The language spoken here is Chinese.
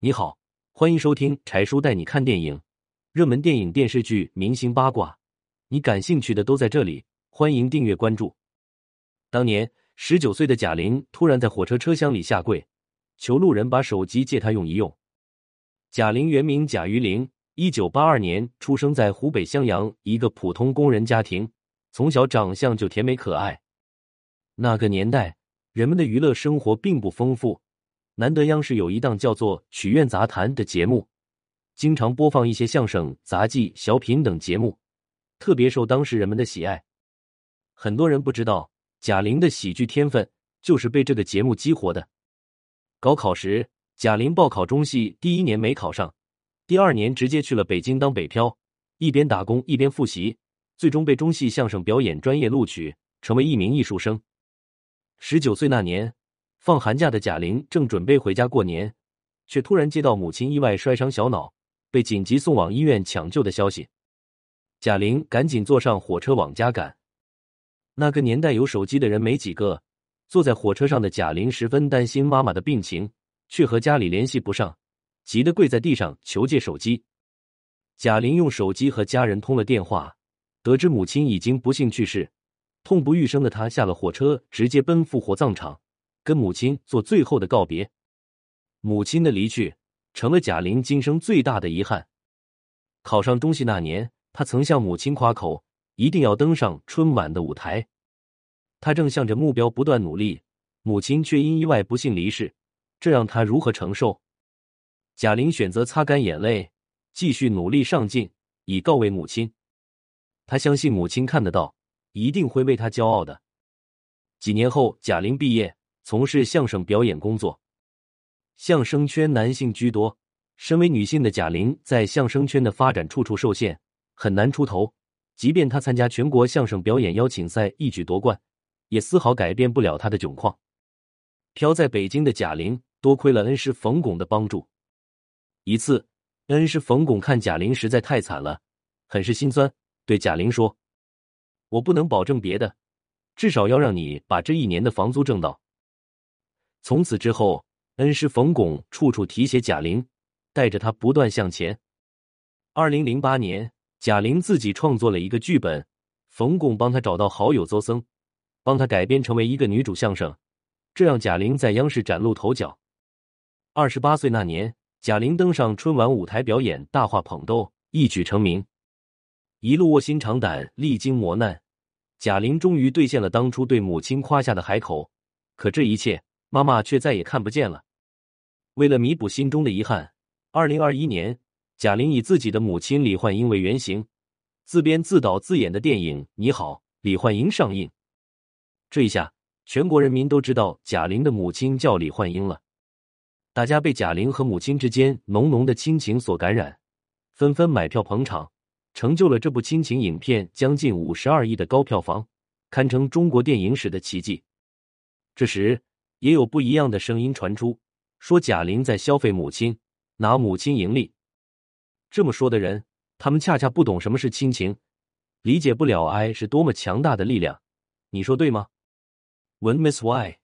你好，欢迎收听柴叔带你看电影，热门电影、电视剧、明星八卦，你感兴趣的都在这里。欢迎订阅关注。当年十九岁的贾玲突然在火车车厢里下跪，求路人把手机借她用一用。贾玲原名贾于玲，一九八二年出生在湖北襄阳一个普通工人家庭，从小长相就甜美可爱。那个年代，人们的娱乐生活并不丰富。难得央视有一档叫做《曲苑杂谈》的节目，经常播放一些相声、杂技、小品等节目，特别受当时人们的喜爱。很多人不知道，贾玲的喜剧天分就是被这个节目激活的。高考时，贾玲报考中戏，第一年没考上，第二年直接去了北京当北漂，一边打工一边复习，最终被中戏相声表演专业录取，成为一名艺术生。十九岁那年。放寒假的贾玲正准备回家过年，却突然接到母亲意外摔伤小脑，被紧急送往医院抢救的消息。贾玲赶紧坐上火车往家赶。那个年代有手机的人没几个，坐在火车上的贾玲十分担心妈妈的病情，却和家里联系不上，急得跪在地上求借手机。贾玲用手机和家人通了电话，得知母亲已经不幸去世，痛不欲生的她下了火车，直接奔赴火葬场。跟母亲做最后的告别，母亲的离去成了贾玲今生最大的遗憾。考上中戏那年，她曾向母亲夸口，一定要登上春晚的舞台。她正向着目标不断努力，母亲却因意外不幸离世，这让她如何承受？贾玲选择擦干眼泪，继续努力上进，以告慰母亲。她相信母亲看得到，一定会为她骄傲的。几年后，贾玲毕业。从事相声表演工作，相声圈男性居多。身为女性的贾玲，在相声圈的发展处处受限，很难出头。即便她参加全国相声表演邀请赛，一举夺冠，也丝毫改变不了她的窘况。漂在北京的贾玲，多亏了恩师冯巩的帮助。一次，恩师冯巩看贾玲实在太惨了，很是心酸，对贾玲说：“我不能保证别的，至少要让你把这一年的房租挣到。”从此之后，恩师冯巩处处提携贾玲，带着她不断向前。二零零八年，贾玲自己创作了一个剧本，冯巩帮她找到好友邹森，帮她改编成为一个女主相声，这让贾玲在央视崭露头角。二十八岁那年，贾玲登上春晚舞台表演《大话捧逗》，一举成名。一路卧薪尝胆，历经磨难，贾玲终于兑现了当初对母亲夸下的海口。可这一切，妈妈却再也看不见了。为了弥补心中的遗憾，二零二一年，贾玲以自己的母亲李焕英为原型，自编自导自演的电影《你好，李焕英》上映。这一下，全国人民都知道贾玲的母亲叫李焕英了。大家被贾玲和母亲之间浓浓的亲情所感染，纷纷买票捧场，成就了这部亲情影片将近五十二亿的高票房，堪称中国电影史的奇迹。这时。也有不一样的声音传出，说贾玲在消费母亲，拿母亲盈利。这么说的人，他们恰恰不懂什么是亲情，理解不了爱是多么强大的力量。你说对吗？文 Miss Y